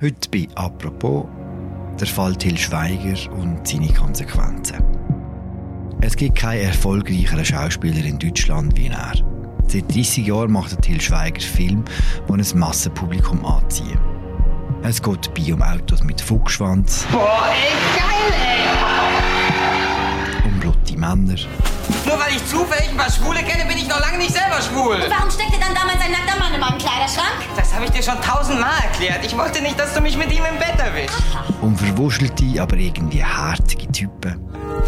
Heute bei «Apropos» der Fall Till Schweiger und seine Konsequenzen. Es gibt keinen erfolgreicheren Schauspieler in Deutschland wie er. Seit 30 Jahren macht Till Schweiger Filme, die ein Massenpublikum anziehen. Es geht bei um Autos mit Fuchsschwanz. Boah, Männer. Nur weil ich zufällig ein paar Schwule kenne, bin ich noch lange nicht selber schwul. Und warum steckte dann damals ein nackter Mann in meinem Kleiderschrank? Das habe ich dir schon tausendmal erklärt. Ich wollte nicht, dass du mich mit ihm im Bett erwischst. Um verwuschelte, aber irgendwie herzige Typen.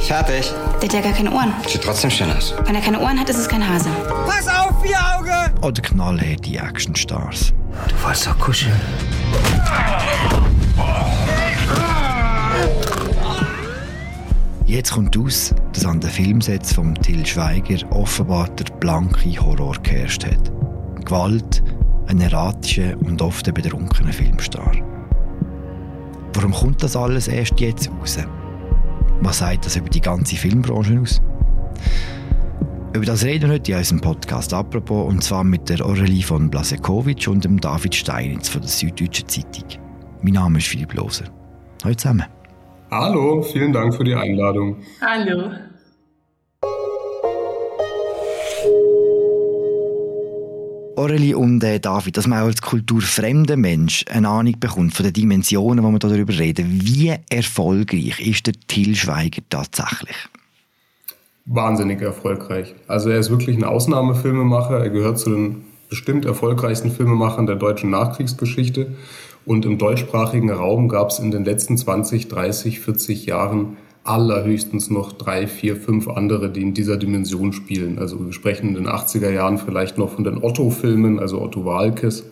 Fertig. Der hat ja gar keine Ohren. Sieht trotzdem schön aus. Wenn er keine Ohren hat, ist es kein Hase. Pass auf, vier Auge! Oder knallharte Actionstars. Du wolltest doch kuscheln. Jetzt kommt aus, dass an den Filmsets von Till Schweiger offenbar der blanke Horror geherrscht hat. Gewalt, ein erratischer und oft ein betrunkener Filmstar. Warum kommt das alles erst jetzt raus? Was sagt das über die ganze Filmbranche aus? Über das reden wir heute in unserem Podcast «Apropos» und zwar mit der Aurelie von Blasekovic und dem David Steinitz von der Süddeutschen Zeitung. Mein Name ist Philipp Loser. Hallo zusammen. Hallo, vielen Dank für die Einladung. Hallo. Aurelie und äh, David, dass man auch als kulturfremder Mensch eine Ahnung bekommt von den Dimensionen, wo wir darüber reden. Wie erfolgreich ist der Till Schweiger tatsächlich? Wahnsinnig erfolgreich. Also er ist wirklich ein Ausnahmefilmemacher. Er gehört zu den bestimmt erfolgreichsten Filmemachern der deutschen Nachkriegsgeschichte. Und im deutschsprachigen Raum gab es in den letzten 20, 30, 40 Jahren allerhöchstens noch drei, vier, fünf andere, die in dieser Dimension spielen. Also wir sprechen in den 80er Jahren vielleicht noch von den Otto-Filmen, also Otto Walkes.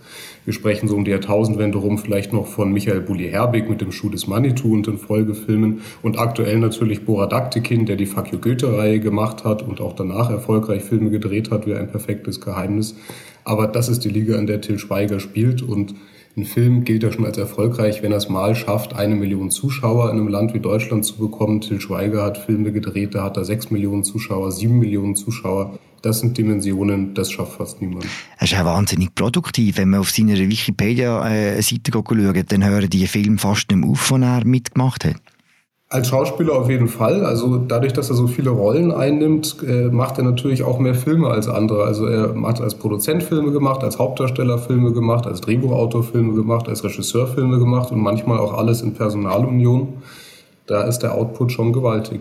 Wir sprechen so um die Jahrtausendwende rum vielleicht noch von Michael Bulli-Herbig mit dem Schuh des Manitou und den Folgefilmen. Und aktuell natürlich Borat Aktekin, der die Fuck You Goethe-Reihe gemacht hat und auch danach erfolgreich Filme gedreht hat, wie ein perfektes Geheimnis. Aber das ist die Liga, in der Till Schweiger spielt und ein Film gilt ja schon als erfolgreich, wenn er es mal schafft, eine Million Zuschauer in einem Land wie Deutschland zu bekommen. Till Schweiger hat Filme gedreht, da hat er sechs Millionen Zuschauer, sieben Millionen Zuschauer. Das sind Dimensionen, das schafft fast niemand. Er ist auch wahnsinnig produktiv. Wenn man auf seiner Wikipedia-Seite schaut, dann hören die Filme fast nicht mehr auf, die er mitgemacht hat. Als Schauspieler auf jeden Fall. Also dadurch, dass er so viele Rollen einnimmt, äh, macht er natürlich auch mehr Filme als andere. Also er hat als Produzent Filme gemacht, als Hauptdarsteller Filme gemacht, als Drehbuchautor Filme gemacht, als Regisseur Filme gemacht und manchmal auch alles in Personalunion. Da ist der Output schon gewaltig.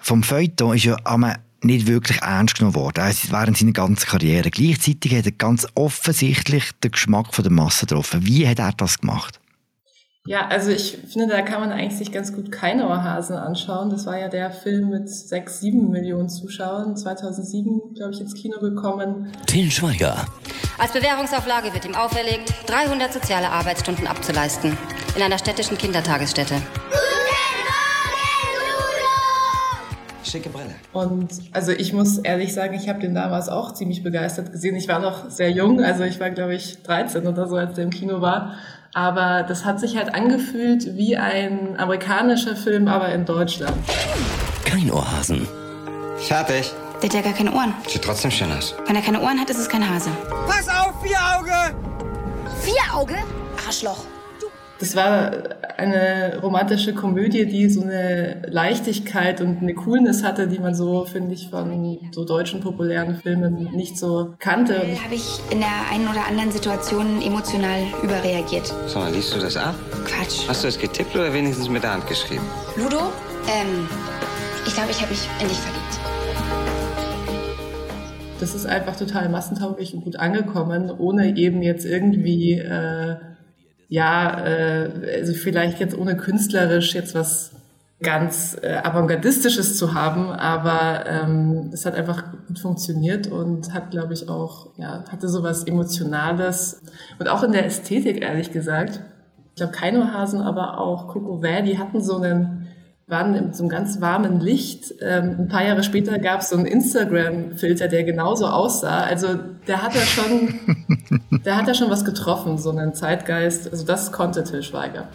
Vom Feuilleton ist ja einmal nicht wirklich ernst genommen worden, also während seiner ganzen Karriere. Gleichzeitig hat er ganz offensichtlich den Geschmack der Masse getroffen. Wie hat er das gemacht? Ja, also ich finde, da kann man eigentlich sich ganz gut keine Ohrhasen anschauen. Das war ja der Film mit sechs, sieben Millionen Zuschauern, 2007, glaube ich, ins Kino gekommen. Till Schweiger. Als Bewährungsauflage wird ihm auferlegt, 300 soziale Arbeitsstunden abzuleisten. In einer städtischen Kindertagesstätte. Schicke Brille. Und also ich muss ehrlich sagen, ich habe den damals auch ziemlich begeistert gesehen. Ich war noch sehr jung, also ich war glaube ich 13 oder so, als der im Kino war. Aber das hat sich halt angefühlt wie ein amerikanischer Film, aber in Deutschland. Kein Ohrhasen. Fertig. Der hat ja gar keine Ohren. Sieht trotzdem schön aus. Wenn er keine Ohren hat, ist es kein Hase. Pass auf, vier Auge! Vier Auge? Arschloch. Das war eine romantische Komödie, die so eine Leichtigkeit und eine Coolness hatte, die man so, finde ich, von so deutschen populären Filmen nicht so kannte. Da habe ich in der einen oder anderen Situation emotional überreagiert. Sag mal, liest du das ab? Quatsch. Hast du es getippt oder wenigstens mit der Hand geschrieben? Ludo? Ähm, ich glaube, ich habe mich in dich verliebt. Das ist einfach total massentauglich und gut angekommen, ohne eben jetzt irgendwie... Äh, ja, äh, also vielleicht jetzt ohne künstlerisch jetzt was ganz äh, avantgardistisches zu haben, aber ähm, es hat einfach gut funktioniert und hat, glaube ich, auch, ja, hatte sowas Emotionales und auch in der Ästhetik, ehrlich gesagt. Ich glaube, Kainohasen, aber auch Coco Valley, die hatten so einen waren in so einem ganz warmen Licht. Ähm, ein paar Jahre später gab es so einen Instagram-Filter, der genauso aussah. Also der hat ja schon, der hat ja schon was getroffen, so einen Zeitgeist. Also das konnte Till Schweiger.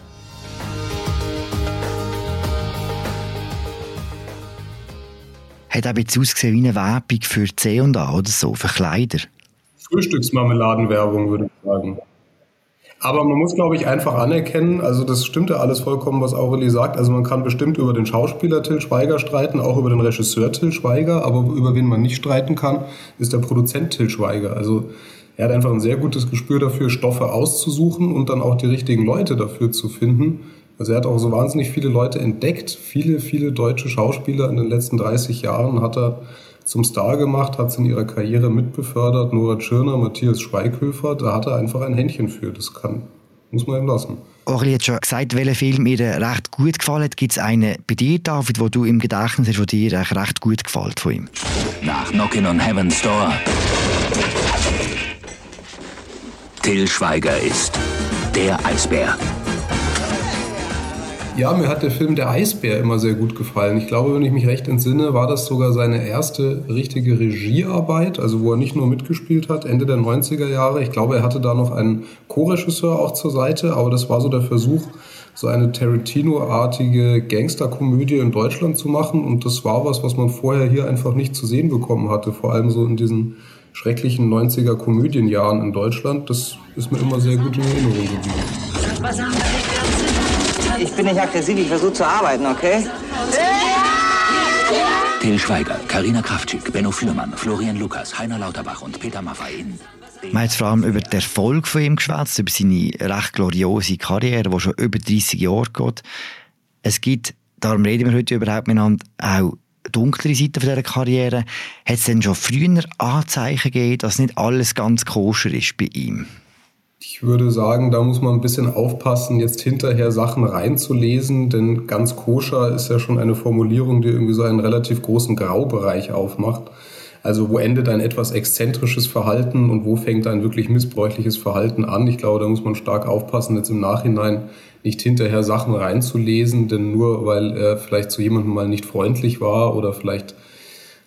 Hat aber jetzt ausgesehen wie eine Werbung für C&A oder so, für Kleider. Frühstücksmarmeladenwerbung, würde ich sagen. Aber man muss, glaube ich, einfach anerkennen, also das stimmt ja alles vollkommen, was Aurelie sagt. Also man kann bestimmt über den Schauspieler Till Schweiger streiten, auch über den Regisseur Till Schweiger, aber über wen man nicht streiten kann, ist der Produzent Till Schweiger. Also er hat einfach ein sehr gutes Gespür dafür, Stoffe auszusuchen und dann auch die richtigen Leute dafür zu finden. Also er hat auch so wahnsinnig viele Leute entdeckt. Viele, viele deutsche Schauspieler in den letzten 30 Jahren hat er zum Star gemacht, hat es in ihrer Karriere mitbefördert. Nora Tschirner, Matthias Schweighöfer, da hat er einfach ein Händchen für. Das kann, muss man ihm lassen. Orli hat schon gesagt, welcher Film ihr recht gut gefallen hat. Gibt es einen bei dir, David, wo du im Gedächtnis hast, der dir recht gut gefällt von ihm? Nach Knockin' on Heaven's Door. Till Schweiger ist der Eisbär. Ja, mir hat der Film Der Eisbär immer sehr gut gefallen. Ich glaube, wenn ich mich recht entsinne, war das sogar seine erste richtige Regiearbeit, also wo er nicht nur mitgespielt hat, Ende der 90er Jahre. Ich glaube, er hatte da noch einen Co-Regisseur auch zur Seite, aber das war so der Versuch, so eine Tarantino-artige Gangsterkomödie in Deutschland zu machen. Und das war was, was man vorher hier einfach nicht zu sehen bekommen hatte, vor allem so in diesen schrecklichen 90er Komödienjahren in Deutschland. Das ist mir immer sehr gut in Erinnerung geblieben. Ich bin nicht aggressiv, ich versuche zu arbeiten, okay? Till Schweiger, Karina Kraftschick, Benno Fürmann, Florian Lukas, Heiner Lauterbach und Peter Maffay in haben jetzt vor allem über den Erfolg von ihm geschwätzt, über seine recht gloriose Karriere, die schon über 30 Jahre geht. Es gibt, darum reden wir heute überhaupt miteinander, auch dunklere Seiten von dieser Karriere. Hat es denn schon früher Anzeichen gegeben, dass nicht alles ganz koscher ist bei ihm? Ich würde sagen, da muss man ein bisschen aufpassen, jetzt hinterher Sachen reinzulesen, denn ganz koscher ist ja schon eine Formulierung, die irgendwie so einen relativ großen Graubereich aufmacht. Also wo endet ein etwas exzentrisches Verhalten und wo fängt ein wirklich missbräuchliches Verhalten an? Ich glaube, da muss man stark aufpassen, jetzt im Nachhinein nicht hinterher Sachen reinzulesen, denn nur weil er vielleicht zu jemandem mal nicht freundlich war oder vielleicht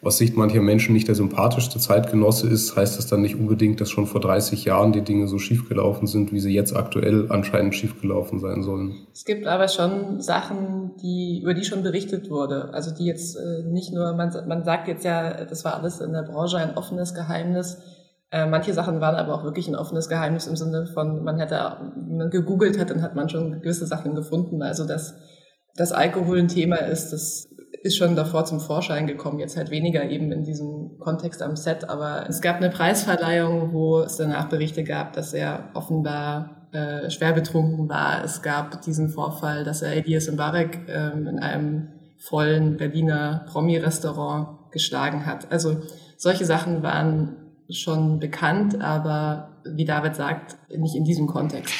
aus Sicht mancher Menschen nicht der sympathischste Zeitgenosse ist, heißt das dann nicht unbedingt, dass schon vor 30 Jahren die Dinge so schiefgelaufen sind, wie sie jetzt aktuell anscheinend schiefgelaufen sein sollen. Es gibt aber schon Sachen, die, über die schon berichtet wurde. Also die jetzt äh, nicht nur, man, man sagt jetzt ja, das war alles in der Branche ein offenes Geheimnis. Äh, manche Sachen waren aber auch wirklich ein offenes Geheimnis im Sinne von, man hätte, wenn man gegoogelt hat, dann hat man schon gewisse Sachen gefunden. Also dass das Alkohol ein Thema ist, das ist schon davor zum Vorschein gekommen, jetzt halt weniger eben in diesem Kontext am Set, aber es gab eine Preisverleihung, wo es danach Berichte gab, dass er offenbar äh, schwer betrunken war. Es gab diesen Vorfall, dass er Elias Mbarek ähm, in einem vollen Berliner Promi-Restaurant geschlagen hat. Also solche Sachen waren schon bekannt, aber wie David sagt, nicht in diesem Kontext.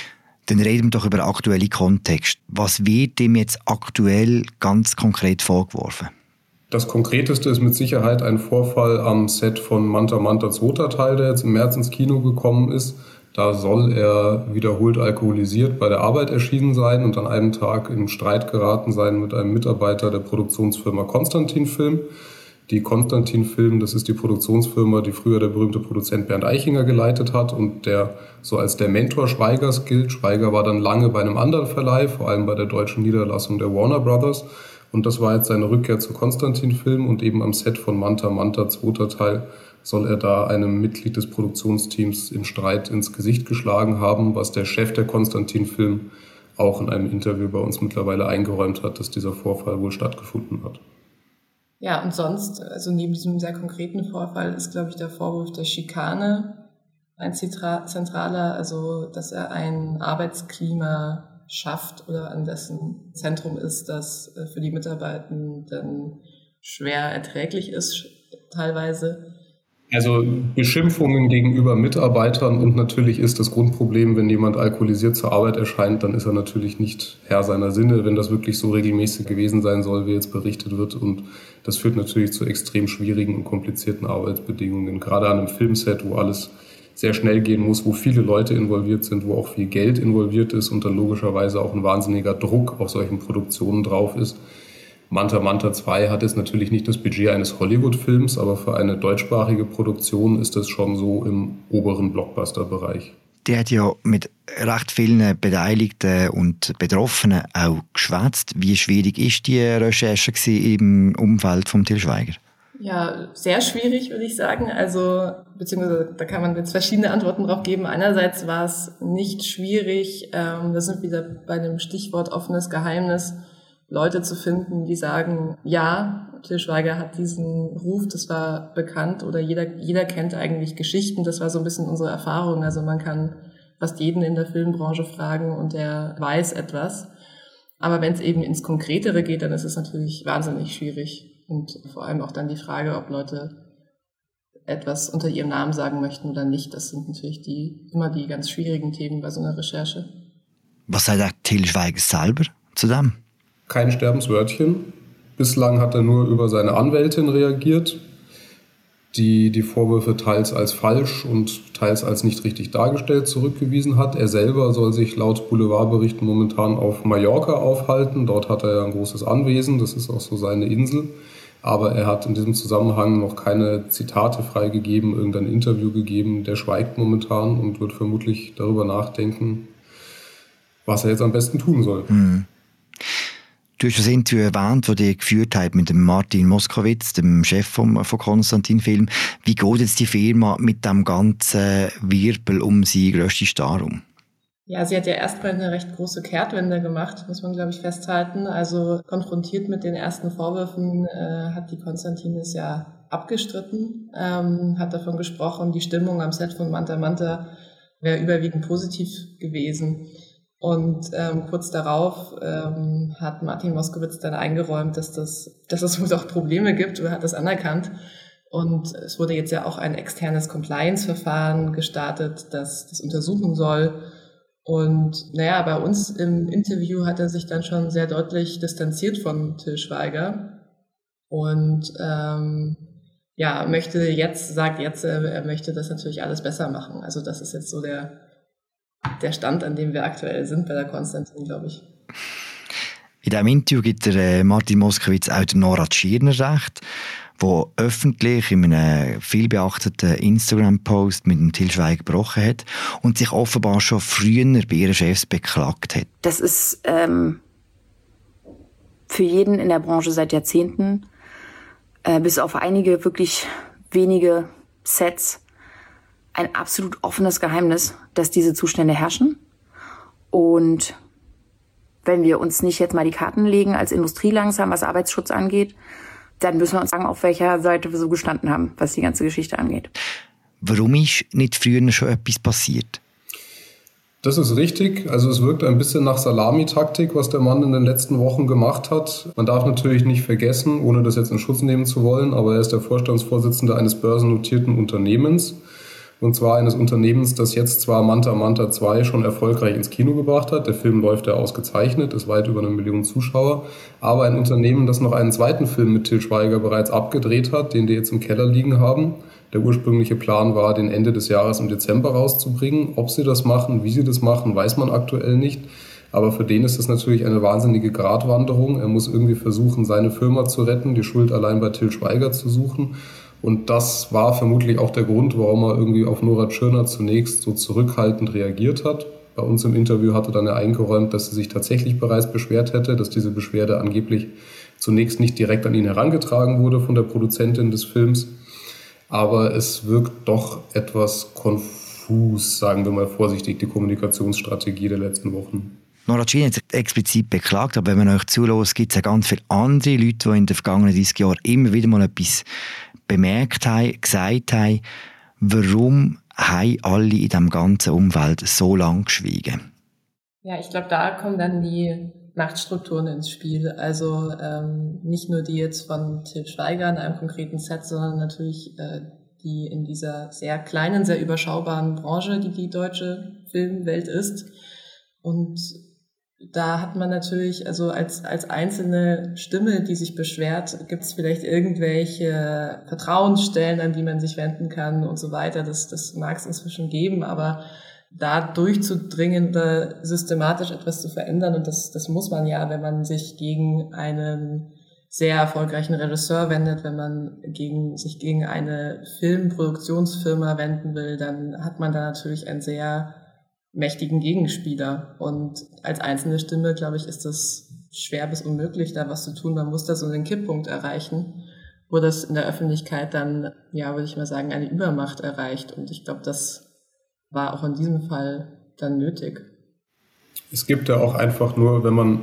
Dann reden wir doch über den aktuellen Kontext. Was wird dem jetzt aktuell ganz konkret vorgeworfen? Das Konkreteste ist mit Sicherheit ein Vorfall am Set von Manta Manta zweiter Teil, der jetzt im März ins Kino gekommen ist. Da soll er wiederholt alkoholisiert bei der Arbeit erschienen sein und an einem Tag in Streit geraten sein mit einem Mitarbeiter der Produktionsfirma Konstantin Film. Die Konstantin Film, das ist die Produktionsfirma, die früher der berühmte Produzent Bernd Eichinger geleitet hat und der so als der Mentor Schweigers gilt. Schweiger war dann lange bei einem anderen Verleih, vor allem bei der deutschen Niederlassung der Warner Brothers. Und das war jetzt seine Rückkehr zu Konstantin Film und eben am Set von Manta Manta, zweiter Teil, soll er da einem Mitglied des Produktionsteams im Streit ins Gesicht geschlagen haben, was der Chef der Konstantin Film auch in einem Interview bei uns mittlerweile eingeräumt hat, dass dieser Vorfall wohl stattgefunden hat. Ja, und sonst, also neben diesem sehr konkreten Vorfall ist, glaube ich, der Vorwurf der Schikane ein zentraler, also dass er ein Arbeitsklima schafft oder an dessen Zentrum ist, das äh, für die Mitarbeitenden schwer erträglich ist teilweise. Also Beschimpfungen gegenüber Mitarbeitern und natürlich ist das Grundproblem, wenn jemand alkoholisiert zur Arbeit erscheint, dann ist er natürlich nicht Herr seiner Sinne, wenn das wirklich so regelmäßig gewesen sein soll, wie jetzt berichtet wird. Und das führt natürlich zu extrem schwierigen und komplizierten Arbeitsbedingungen, gerade an einem Filmset, wo alles sehr schnell gehen muss, wo viele Leute involviert sind, wo auch viel Geld involviert ist und dann logischerweise auch ein wahnsinniger Druck auf solchen Produktionen drauf ist Manta Manta 2 hat jetzt natürlich nicht das Budget eines Hollywood-Films, aber für eine deutschsprachige Produktion ist das schon so im oberen Blockbuster-Bereich. Der hat ja mit recht vielen Beteiligten und Betroffenen auch geschwätzt. Wie schwierig ist die Recherche im Umfeld von Til Schweiger? Ja, sehr schwierig, würde ich sagen. Also, beziehungsweise da kann man jetzt verschiedene Antworten drauf geben. Einerseits war es nicht schwierig, ähm, das sind wieder bei dem Stichwort offenes Geheimnis, Leute zu finden, die sagen, ja, Til Schweiger hat diesen Ruf, das war bekannt oder jeder, jeder kennt eigentlich Geschichten, das war so ein bisschen unsere Erfahrung. Also man kann fast jeden in der Filmbranche fragen und der weiß etwas. Aber wenn es eben ins Konkretere geht, dann ist es natürlich wahnsinnig schwierig. Und vor allem auch dann die Frage, ob Leute etwas unter ihrem Namen sagen möchten oder nicht. Das sind natürlich die, immer die ganz schwierigen Themen bei so einer Recherche. Was sagt Till Schweiger selber zu dem? Kein Sterbenswörtchen. Bislang hat er nur über seine Anwältin reagiert, die die Vorwürfe teils als falsch und teils als nicht richtig dargestellt zurückgewiesen hat. Er selber soll sich laut Boulevardberichten momentan auf Mallorca aufhalten. Dort hat er ja ein großes Anwesen, das ist auch so seine Insel. Aber er hat in diesem Zusammenhang noch keine Zitate freigegeben, irgendein Interview gegeben. Der schweigt momentan und wird vermutlich darüber nachdenken, was er jetzt am besten tun soll. Mhm. Du hast das Interview erwähnt, das ihr geführt habt mit dem Martin Moskowitz, dem Chef vom, von Konstantin Film. Wie geht jetzt die Firma mit dem ganzen Wirbel um sie grösste Star um? Ja, sie hat ja erstmal eine recht große Kehrtwende gemacht, muss man, glaube ich, festhalten. Also konfrontiert mit den ersten Vorwürfen äh, hat die Konstantin es ja abgestritten, ähm, hat davon gesprochen, die Stimmung am Set von Manta Manta wäre überwiegend positiv gewesen. Und ähm, kurz darauf ähm, hat Martin Moskowitz dann eingeräumt, dass, das, dass es wohl auch Probleme gibt oder hat das anerkannt. Und es wurde jetzt ja auch ein externes Compliance-Verfahren gestartet, das das untersuchen soll. Und naja, bei uns im Interview hat er sich dann schon sehr deutlich distanziert von Till Schweiger und ähm, ja, möchte jetzt, sagt jetzt, er möchte das natürlich alles besser machen. Also das ist jetzt so der, der Stand, an dem wir aktuell sind bei der Konstantin, glaube ich. In diesem Interview gibt der äh, Martin Moskowitz auch dem Nora Tschirner recht wo öffentlich in einem vielbeachteten Instagram-Post mit dem Til Schweiger gebrochen hat und sich offenbar schon früher bei ihren Chefs beklagt hat. Das ist ähm, für jeden in der Branche seit Jahrzehnten, äh, bis auf einige wirklich wenige Sets, ein absolut offenes Geheimnis, dass diese Zustände herrschen. Und wenn wir uns nicht jetzt mal die Karten legen als Industrie langsam, was Arbeitsschutz angeht, dann müssen wir uns sagen, auf welcher Seite wir so gestanden haben, was die ganze Geschichte angeht. Warum ist nicht früher schon etwas passiert? Das ist richtig. Also es wirkt ein bisschen nach Salamitaktik, was der Mann in den letzten Wochen gemacht hat. Man darf natürlich nicht vergessen, ohne das jetzt in Schutz nehmen zu wollen, aber er ist der Vorstandsvorsitzende eines börsennotierten Unternehmens. Und zwar eines Unternehmens, das jetzt zwar Manta Manta 2 schon erfolgreich ins Kino gebracht hat. Der Film läuft ja ausgezeichnet, ist weit über eine Million Zuschauer. Aber ein Unternehmen, das noch einen zweiten Film mit Til Schweiger bereits abgedreht hat, den die jetzt im Keller liegen haben. Der ursprüngliche Plan war, den Ende des Jahres im Dezember rauszubringen. Ob sie das machen, wie sie das machen, weiß man aktuell nicht. Aber für den ist das natürlich eine wahnsinnige Gratwanderung. Er muss irgendwie versuchen, seine Firma zu retten, die Schuld allein bei Til Schweiger zu suchen. Und das war vermutlich auch der Grund, warum er irgendwie auf Nora Tschirner zunächst so zurückhaltend reagiert hat. Bei uns im Interview hatte dann er eingeräumt, dass sie sich tatsächlich bereits beschwert hätte, dass diese Beschwerde angeblich zunächst nicht direkt an ihn herangetragen wurde von der Produzentin des Films. Aber es wirkt doch etwas konfus, sagen wir mal vorsichtig, die Kommunikationsstrategie der letzten Wochen. Nora Cini hat sich explizit beklagt, aber wenn man euch zulässt, gibt es ja ganz viele andere Leute, die in den vergangenen 30 Jahren immer wieder mal etwas bemerkt haben, gesagt haben, warum haben alle in diesem ganzen Umfeld so lange geschwiegen? Ja, ich glaube, da kommen dann die Machtstrukturen ins Spiel. Also ähm, nicht nur die jetzt von Til Schweiger in einem konkreten Set, sondern natürlich äh, die in dieser sehr kleinen, sehr überschaubaren Branche, die die deutsche Filmwelt ist. Und da hat man natürlich, also als, als einzelne Stimme, die sich beschwert, gibt es vielleicht irgendwelche Vertrauensstellen, an die man sich wenden kann und so weiter. Das, das mag es inzwischen geben, aber da durchzudringen oder systematisch etwas zu verändern, und das, das muss man ja, wenn man sich gegen einen sehr erfolgreichen Regisseur wendet, wenn man gegen, sich gegen eine Filmproduktionsfirma wenden will, dann hat man da natürlich ein sehr mächtigen Gegenspieler. Und als einzelne Stimme, glaube ich, ist das schwer bis unmöglich, da was zu tun. Man muss da so einen Kipppunkt erreichen. wo das in der Öffentlichkeit dann, ja, würde ich mal sagen, eine Übermacht erreicht. Und ich glaube, das war auch in diesem Fall dann nötig. Es gibt ja auch einfach nur, wenn man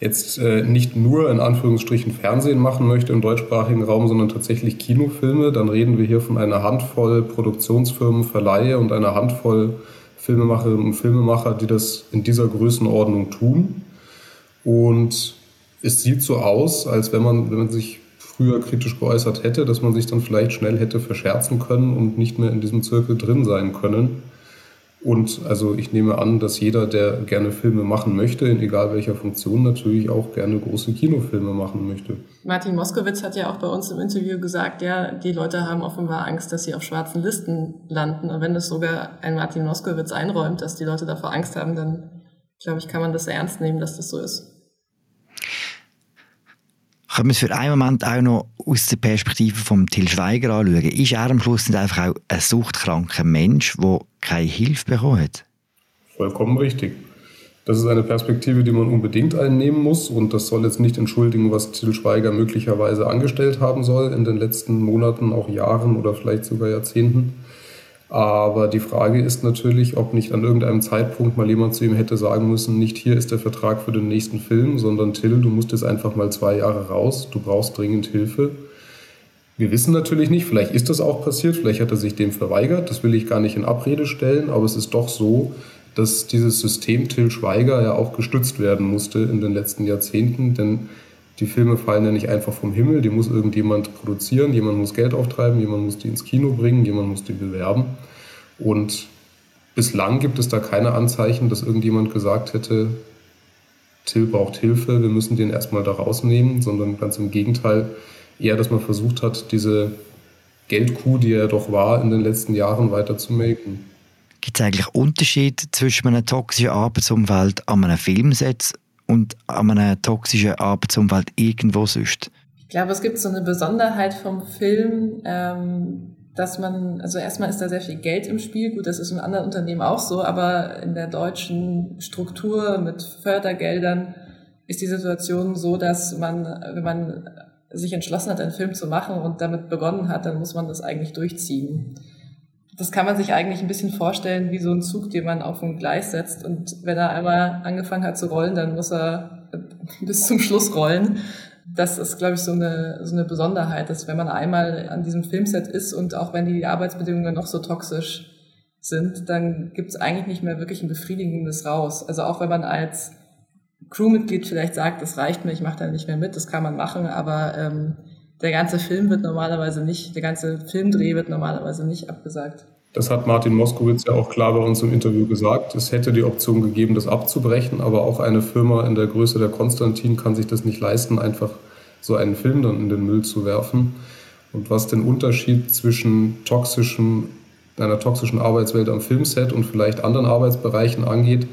jetzt äh, nicht nur in Anführungsstrichen Fernsehen machen möchte im deutschsprachigen Raum, sondern tatsächlich Kinofilme, dann reden wir hier von einer Handvoll Produktionsfirmen, Verleihe und einer Handvoll Filmemacherinnen und Filmemacher, die das in dieser Größenordnung tun. Und es sieht so aus, als wenn man, wenn man sich früher kritisch geäußert hätte, dass man sich dann vielleicht schnell hätte verscherzen können und nicht mehr in diesem Zirkel drin sein können. Und also ich nehme an, dass jeder, der gerne Filme machen möchte, in egal welcher Funktion, natürlich auch gerne große Kinofilme machen möchte. Martin Moskowitz hat ja auch bei uns im Interview gesagt, ja, die Leute haben offenbar Angst, dass sie auf schwarzen Listen landen. Und wenn es sogar ein Martin Moskowitz einräumt, dass die Leute davor Angst haben, dann glaube ich, kann man das ernst nehmen, dass das so ist. Können wir es für einen Moment auch noch aus der Perspektive von Till Schweiger anschauen? Ist er am Schluss nicht einfach auch ein suchtkranker Mensch, der keine Hilfe bekommen hat? Vollkommen richtig. Das ist eine Perspektive, die man unbedingt einnehmen muss. Und das soll jetzt nicht entschuldigen, was Till Schweiger möglicherweise angestellt haben soll in den letzten Monaten, auch Jahren oder vielleicht sogar Jahrzehnten. Aber die Frage ist natürlich, ob nicht an irgendeinem Zeitpunkt mal jemand zu ihm hätte sagen müssen, nicht hier ist der Vertrag für den nächsten Film, sondern Till, du musst jetzt einfach mal zwei Jahre raus, du brauchst dringend Hilfe. Wir wissen natürlich nicht, vielleicht ist das auch passiert, vielleicht hat er sich dem verweigert, das will ich gar nicht in Abrede stellen, aber es ist doch so, dass dieses System Till Schweiger ja auch gestützt werden musste in den letzten Jahrzehnten, denn die Filme fallen ja nicht einfach vom Himmel, die muss irgendjemand produzieren, jemand muss Geld auftreiben, jemand muss die ins Kino bringen, jemand muss die bewerben. Und bislang gibt es da keine Anzeichen, dass irgendjemand gesagt hätte, Till braucht Hilfe, wir müssen den erstmal da rausnehmen, sondern ganz im Gegenteil, eher, dass man versucht hat, diese Geldkuh, die er doch war, in den letzten Jahren weiter zu melken. Gibt es eigentlich Unterschied zwischen einem toxischen Arbeitsumfeld an einem Filmset und an einem toxischen Arbeitsumfeld irgendwo sonst? Ich glaube, es gibt so eine Besonderheit vom Film, ähm, dass man, also erstmal ist da sehr viel Geld im Spiel. Gut, das ist in anderen Unternehmen auch so, aber in der deutschen Struktur mit Fördergeldern ist die Situation so, dass man, wenn man sich entschlossen hat, einen Film zu machen und damit begonnen hat, dann muss man das eigentlich durchziehen das kann man sich eigentlich ein bisschen vorstellen wie so ein Zug, den man auf ein Gleis setzt. Und wenn er einmal angefangen hat zu rollen, dann muss er bis zum Schluss rollen. Das ist, glaube ich, so eine, so eine Besonderheit, dass wenn man einmal an diesem Filmset ist und auch wenn die Arbeitsbedingungen noch so toxisch sind, dann gibt es eigentlich nicht mehr wirklich ein befriedigendes raus. Also auch wenn man als Crewmitglied vielleicht sagt, das reicht mir, ich mache da nicht mehr mit, das kann man machen, aber ähm, der ganze Film wird normalerweise nicht, der ganze Filmdreh wird normalerweise nicht abgesagt. Das hat Martin Moskowitz ja auch klar bei uns im Interview gesagt. Es hätte die Option gegeben, das abzubrechen, aber auch eine Firma in der Größe der Konstantin kann sich das nicht leisten, einfach so einen Film dann in den Müll zu werfen. Und was den Unterschied zwischen toxischem, einer toxischen Arbeitswelt am Filmset und vielleicht anderen Arbeitsbereichen angeht,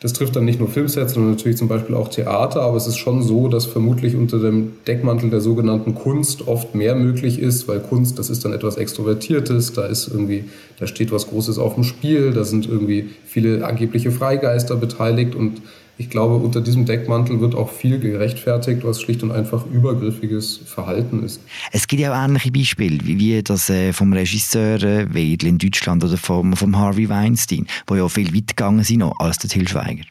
das trifft dann nicht nur Filmsets, sondern natürlich zum Beispiel auch Theater, aber es ist schon so, dass vermutlich unter dem Deckmantel der sogenannten Kunst oft mehr möglich ist, weil Kunst, das ist dann etwas Extrovertiertes, da ist irgendwie, da steht was Großes auf dem Spiel, da sind irgendwie viele angebliche Freigeister beteiligt und ich glaube, unter diesem Deckmantel wird auch viel gerechtfertigt, was schlicht und einfach übergriffiges Verhalten ist. Es gibt ja auch ähnliche Beispiele, wie das äh, vom Regisseur äh, Wedel in Deutschland oder vom, vom Harvey Weinstein, wo ja viel weiter gegangen sind noch als der Till Schweiger.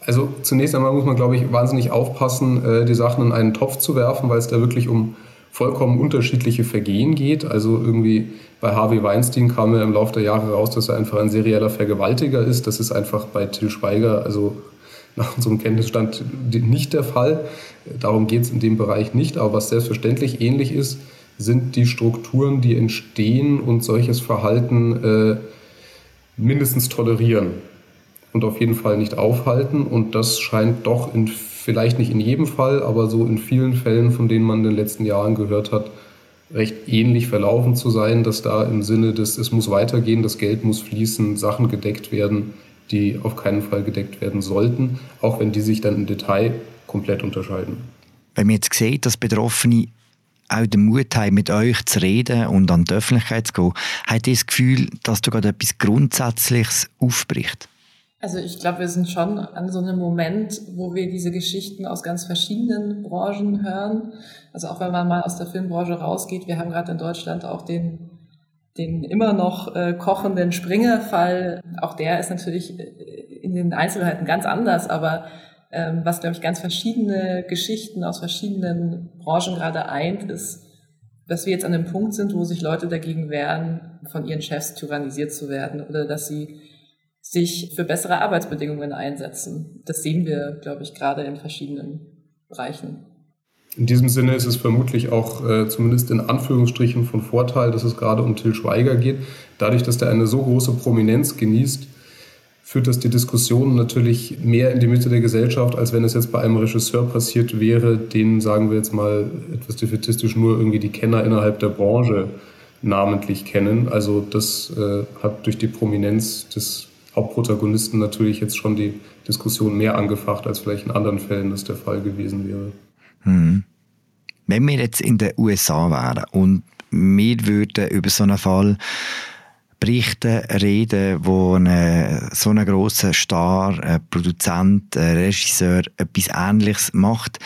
Also zunächst einmal muss man, glaube ich, wahnsinnig aufpassen, äh, die Sachen in einen Topf zu werfen, weil es da wirklich um vollkommen unterschiedliche Vergehen geht. Also irgendwie bei Harvey Weinstein kam ja im Laufe der Jahre raus, dass er einfach ein serieller Vergewaltiger ist. Das ist einfach bei Till Schweiger, also nach unserem Kenntnisstand, nicht der Fall. Darum geht es in dem Bereich nicht. Aber was selbstverständlich ähnlich ist, sind die Strukturen, die entstehen und solches Verhalten äh, mindestens tolerieren und auf jeden Fall nicht aufhalten. Und das scheint doch in, vielleicht nicht in jedem Fall, aber so in vielen Fällen, von denen man in den letzten Jahren gehört hat, recht ähnlich verlaufen zu sein, dass da im Sinne des, es muss weitergehen, das Geld muss fließen, Sachen gedeckt werden, die auf keinen Fall gedeckt werden sollten, auch wenn die sich dann im Detail komplett unterscheiden. Wenn man jetzt sieht, dass Betroffene auch den Mut haben, mit euch zu reden und an die Öffentlichkeit zu gehen, hat ihr das Gefühl, dass da gerade etwas Grundsätzliches aufbricht? Also ich glaube, wir sind schon an so einem Moment, wo wir diese Geschichten aus ganz verschiedenen Branchen hören. Also auch wenn man mal aus der Filmbranche rausgeht, wir haben gerade in Deutschland auch den, den immer noch äh, kochenden Springer-Fall. Auch der ist natürlich äh, in den Einzelheiten ganz anders, aber ähm, was, glaube ich, ganz verschiedene Geschichten aus verschiedenen Branchen gerade eint, ist, dass wir jetzt an dem Punkt sind, wo sich Leute dagegen wehren, von ihren Chefs tyrannisiert zu werden oder dass sie sich für bessere Arbeitsbedingungen einsetzen. Das sehen wir, glaube ich, gerade in verschiedenen Bereichen. In diesem Sinne ist es vermutlich auch äh, zumindest in Anführungsstrichen von Vorteil, dass es gerade um Till Schweiger geht. Dadurch, dass er eine so große Prominenz genießt, führt das die Diskussion natürlich mehr in die Mitte der Gesellschaft, als wenn es jetzt bei einem Regisseur passiert wäre, den, sagen wir jetzt mal etwas defetistisch, nur irgendwie die Kenner innerhalb der Branche namentlich kennen. Also das äh, hat durch die Prominenz des Hauptprotagonisten natürlich jetzt schon die Diskussion mehr angefacht, als vielleicht in anderen Fällen das der Fall gewesen wäre. Hm. Wenn wir jetzt in den USA wären und wir würden über so einen Fall berichten, reden, wo eine, so ein grosser Star, ein Produzent, ein Regisseur etwas Ähnliches macht,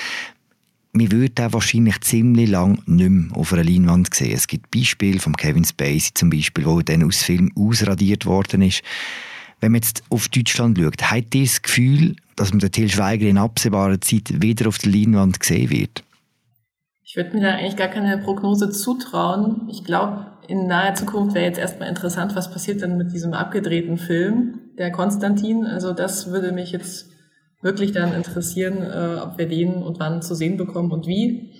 wir würden wahrscheinlich ziemlich lang nicht mehr auf einer Leinwand sehen. Es gibt Beispiele von Kevin Spacey zum Beispiel, wo dann aus Film ausradiert worden ist. Wenn man jetzt auf Deutschland schaut, hat ihr das Gefühl, dass man den Till Schweiger in absehbarer Zeit wieder auf der Leinwand gesehen wird? Ich würde mir da eigentlich gar keine Prognose zutrauen. Ich glaube, in naher Zukunft wäre jetzt erstmal interessant, was passiert dann mit diesem abgedrehten Film, der Konstantin. Also das würde mich jetzt wirklich dann interessieren, äh, ob wir den und wann zu sehen bekommen und wie.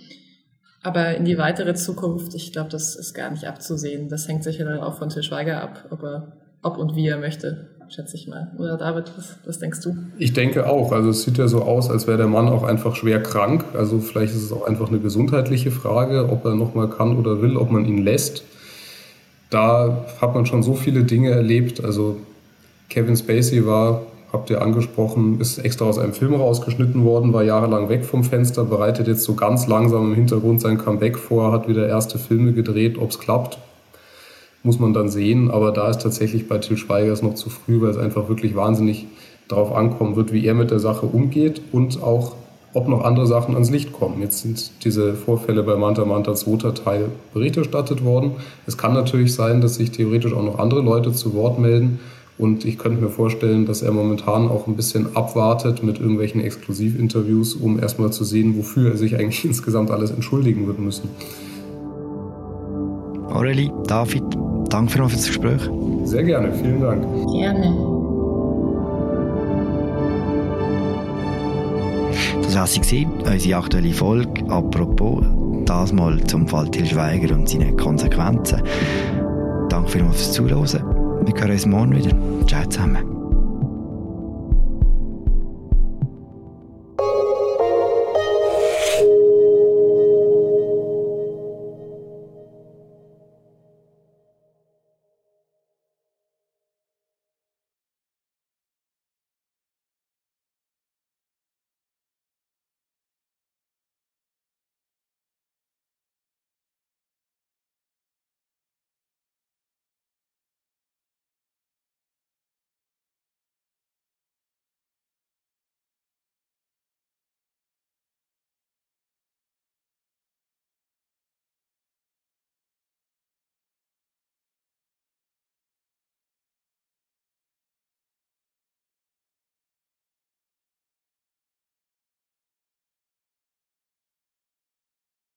Aber in die weitere Zukunft, ich glaube, das ist gar nicht abzusehen. Das hängt sicher dann auch von Til Schweiger ab, ob, er, ob und wie er möchte schätze ich mal. Oder David, was, was denkst du? Ich denke auch. Also es sieht ja so aus, als wäre der Mann auch einfach schwer krank. Also vielleicht ist es auch einfach eine gesundheitliche Frage, ob er nochmal kann oder will, ob man ihn lässt. Da hat man schon so viele Dinge erlebt. Also Kevin Spacey war, habt ihr angesprochen, ist extra aus einem Film rausgeschnitten worden, war jahrelang weg vom Fenster, bereitet jetzt so ganz langsam im Hintergrund sein Comeback vor, hat wieder erste Filme gedreht. Ob es klappt, muss man dann sehen. Aber da ist tatsächlich bei Till Schweiger es noch zu früh, weil es einfach wirklich wahnsinnig darauf ankommen wird, wie er mit der Sache umgeht und auch, ob noch andere Sachen ans Licht kommen. Jetzt sind diese Vorfälle bei Manta Manta zweiter Teil Bericht erstattet worden. Es kann natürlich sein, dass sich theoretisch auch noch andere Leute zu Wort melden. Und ich könnte mir vorstellen, dass er momentan auch ein bisschen abwartet mit irgendwelchen Exklusivinterviews, um erstmal zu sehen, wofür er sich eigentlich insgesamt alles entschuldigen wird müssen. Aurelie, David, danke für das Gespräch. Sehr gerne, vielen Dank. Gerne. Das war sie, unsere aktuelle Folge. Apropos, das mal zum Fall Til Schweiger und seine Konsequenzen. Danke vielmals fürs Zuhören. Wir hören uns morgen wieder. Ciao zusammen.